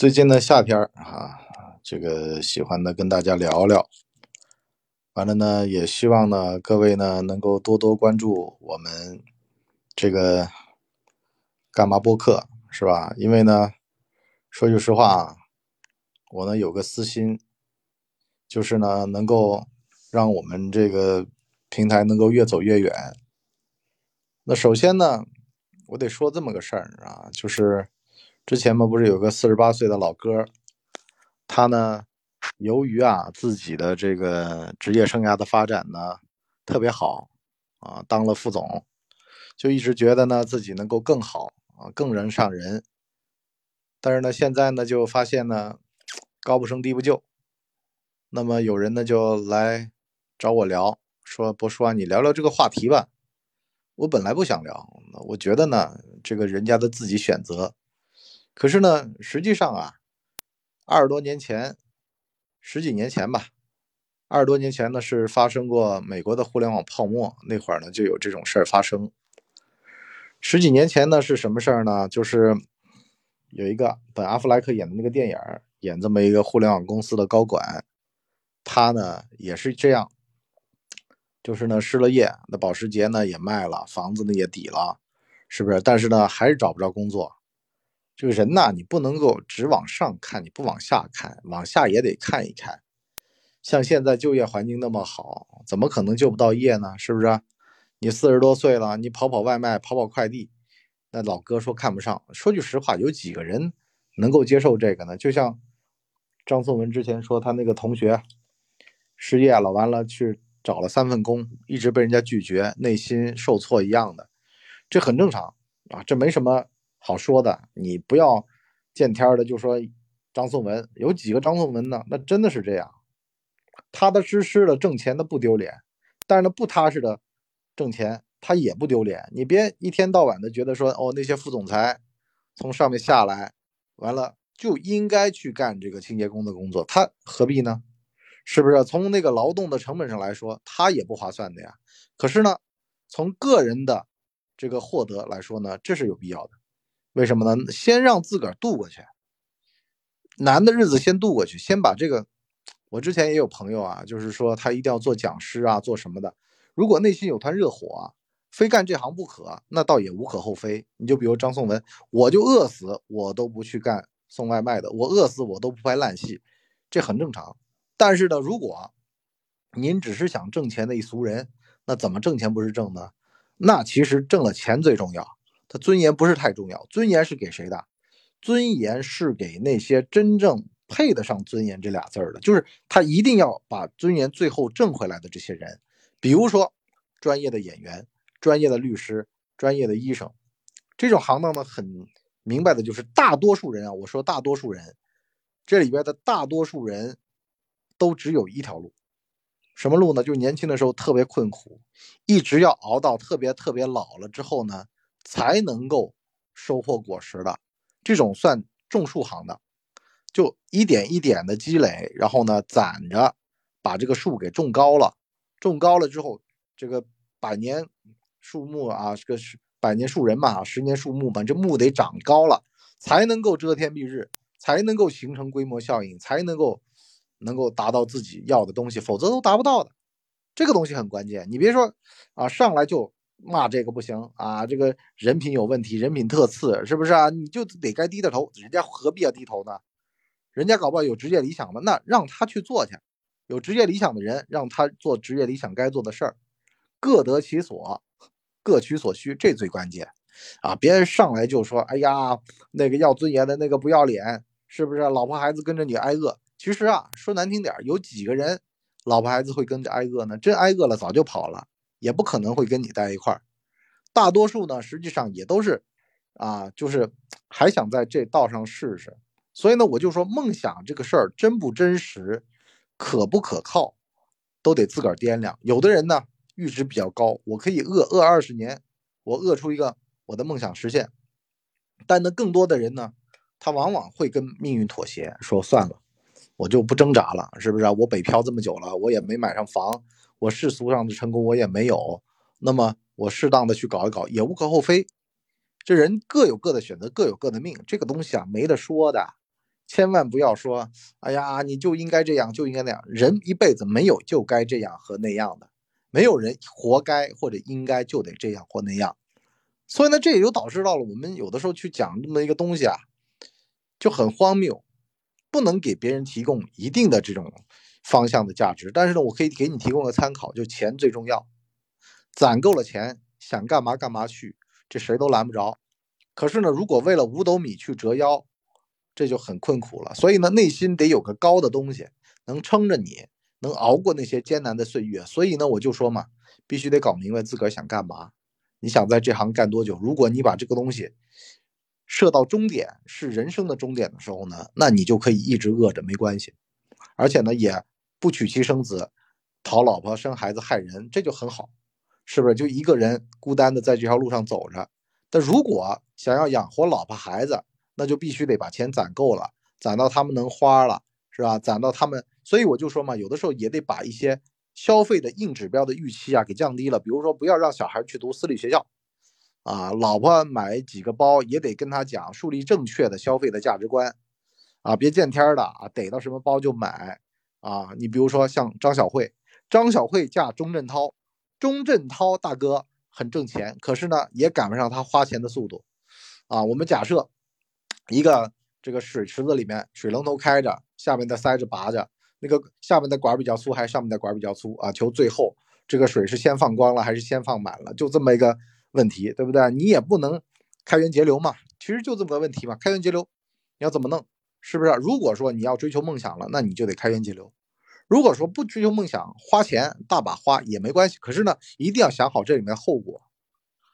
最近的夏天啊，这个喜欢的跟大家聊聊。完了呢，也希望呢各位呢能够多多关注我们这个干嘛播客，是吧？因为呢，说句实话啊，我呢有个私心，就是呢能够让我们这个平台能够越走越远。那首先呢，我得说这么个事儿啊，就是之前嘛不是有个四十八岁的老哥，他呢。由于啊自己的这个职业生涯的发展呢特别好啊，当了副总，就一直觉得呢自己能够更好啊，更人上人。但是呢现在呢就发现呢高不成低不就。那么有人呢就来找我聊，说博叔啊，你聊聊这个话题吧。我本来不想聊，我觉得呢这个人家的自己选择。可是呢实际上啊二十多年前。十几年前吧，二十多年前呢是发生过美国的互联网泡沫，那会儿呢就有这种事儿发生。十几年前呢是什么事儿呢？就是有一个本阿弗莱克演的那个电影，演这么一个互联网公司的高管，他呢也是这样，就是呢失了业，那保时捷呢也卖了，房子呢也抵了，是不是？但是呢还是找不着工作。这个人呐，你不能够只往上看，你不往下看，往下也得看一看。像现在就业环境那么好，怎么可能就不到业呢？是不是？你四十多岁了，你跑跑外卖，跑跑快递，那老哥说看不上。说句实话，有几个人能够接受这个呢？就像张颂文之前说，他那个同学失业了，完了去找了三份工，一直被人家拒绝，内心受挫一样的，这很正常啊，这没什么。好说的，你不要见天的就说张颂文有几个张颂文呢？那真的是这样，踏踏实实的挣钱的不丢脸，但是呢不踏实的挣钱他也不丢脸。你别一天到晚的觉得说哦那些副总裁从上面下来完了就应该去干这个清洁工的工作，他何必呢？是不是？从那个劳动的成本上来说，他也不划算的呀。可是呢，从个人的这个获得来说呢，这是有必要的。为什么呢？先让自个儿度过去，难的日子先度过去，先把这个。我之前也有朋友啊，就是说他一定要做讲师啊，做什么的。如果内心有团热火，非干这行不可，那倒也无可厚非。你就比如张颂文，我就饿死我都不去干送外卖的，我饿死我都不拍烂戏，这很正常。但是呢，如果您只是想挣钱的一俗人，那怎么挣钱不是挣呢？那其实挣了钱最重要。他尊严不是太重要，尊严是给谁的？尊严是给那些真正配得上尊严这俩字儿的，就是他一定要把尊严最后挣回来的这些人。比如说，专业的演员、专业的律师、专业的医生，这种行当呢，很明白的就是大多数人啊，我说大多数人，这里边的大多数人都只有一条路，什么路呢？就是年轻的时候特别困苦，一直要熬到特别特别老了之后呢。才能够收获果实的，这种算种树行的，就一点一点的积累，然后呢攒着，把这个树给种高了，种高了之后，这个百年树木啊，这个是百年树人嘛，十年树木嘛，这木得长高了，才能够遮天蔽日，才能够形成规模效应，才能够能够达到自己要的东西，否则都达不到的。这个东西很关键，你别说啊，上来就。骂这个不行啊，这个人品有问题，人品特次，是不是啊？你就得该低着头，人家何必要低头呢？人家搞不好有职业理想的，那让他去做去。有职业理想的人，让他做职业理想该做的事儿，各得其所，各取所需，这最关键啊！别人上来就说，哎呀，那个要尊严的那个不要脸，是不是？老婆孩子跟着你挨饿。其实啊，说难听点，有几个人老婆孩子会跟着挨饿呢？真挨饿了，早就跑了。也不可能会跟你待一块儿，大多数呢，实际上也都是，啊，就是还想在这道上试试。所以呢，我就说梦想这个事儿真不真实，可不可靠，都得自个儿掂量。有的人呢，阈值比较高，我可以饿饿二十年，我饿出一个我的梦想实现。但呢，更多的人呢，他往往会跟命运妥协，说算了，我就不挣扎了，是不是啊？我北漂这么久了，我也没买上房。我世俗上的成功我也没有，那么我适当的去搞一搞也无可厚非。这人各有各的选择，各有各的命，这个东西啊没得说的。千万不要说，哎呀，你就应该这样，就应该那样。人一辈子没有就该这样和那样的，没有人活该或者应该就得这样或那样。所以呢，这也就导致到了我们有的时候去讲这么一个东西啊，就很荒谬，不能给别人提供一定的这种方向的价值。但是呢，我可以给你提供个参考，就钱最重要，攒够了钱，想干嘛干嘛去，这谁都拦不着。可是呢，如果为了五斗米去折腰，这就很困苦了。所以呢，内心得有个高的东西，能撑着你，能熬过那些艰难的岁月。所以呢，我就说嘛，必须得搞明白自个儿想干嘛。你想在这行干多久？如果你把这个东西射到终点，是人生的终点的时候呢，那你就可以一直饿着没关系，而且呢，也不娶妻生子、讨老婆、生孩子、害人，这就很好，是不是？就一个人孤单的在这条路上走着。但如果想要养活老婆孩子，那就必须得把钱攒够了，攒到他们能花了，是吧？攒到他们，所以我就说嘛，有的时候也得把一些。消费的硬指标的预期啊，给降低了。比如说，不要让小孩去读私立学校，啊，老婆买几个包也得跟他讲，树立正确的消费的价值观，啊，别见天的啊，逮到什么包就买，啊，你比如说像张小慧，张小慧嫁钟镇涛，钟镇涛大哥很挣钱，可是呢，也赶不上他花钱的速度，啊，我们假设一个这个水池子里面水龙头开着，下面的塞子拔着。那个下面的管比较粗还是上面的管比较粗啊？求最后这个水是先放光了还是先放满了？就这么一个问题，对不对？你也不能开源节流嘛，其实就这么个问题嘛。开源节流你要怎么弄？是不是？如果说你要追求梦想了，那你就得开源节流；如果说不追求梦想，花钱大把花也没关系。可是呢，一定要想好这里面后果。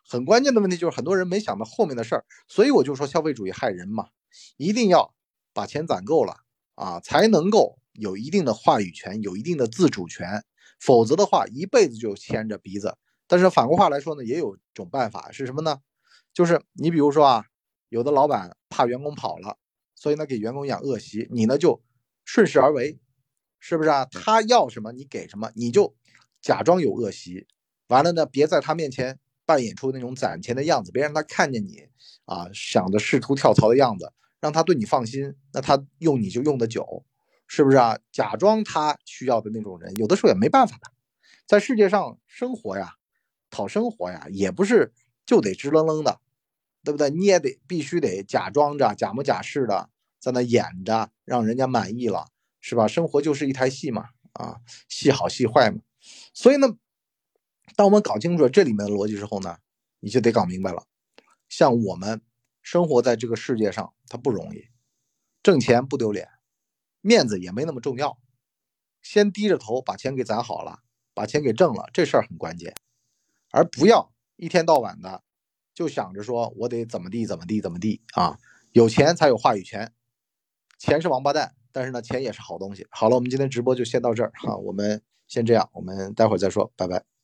很关键的问题就是很多人没想到后面的事儿，所以我就说消费主义害人嘛。一定要把钱攒够了啊，才能够。有一定的话语权，有一定的自主权，否则的话，一辈子就牵着鼻子。但是反过话来说呢，也有种办法是什么呢？就是你比如说啊，有的老板怕员工跑了，所以呢给员工养恶习，你呢就顺势而为，是不是啊？他要什么你给什么，你就假装有恶习，完了呢别在他面前扮演出那种攒钱的样子，别让他看见你啊想着试图跳槽的样子，让他对你放心，那他用你就用的久。是不是啊？假装他需要的那种人，有的时候也没办法的。在世界上生活呀，讨生活呀，也不是就得直愣愣的，对不对？你也得必须得假装着假模假式的在那演着，让人家满意了，是吧？生活就是一台戏嘛，啊，戏好戏坏嘛。所以呢，当我们搞清楚了这里面的逻辑之后呢，你就得搞明白了。像我们生活在这个世界上，它不容易，挣钱不丢脸。面子也没那么重要，先低着头把钱给攒好了，把钱给挣了，这事儿很关键，而不要一天到晚的就想着说我得怎么地怎么地怎么地啊！有钱才有话语权，钱是王八蛋，但是呢，钱也是好东西。好了，我们今天直播就先到这儿哈，我们先这样，我们待会儿再说，拜拜。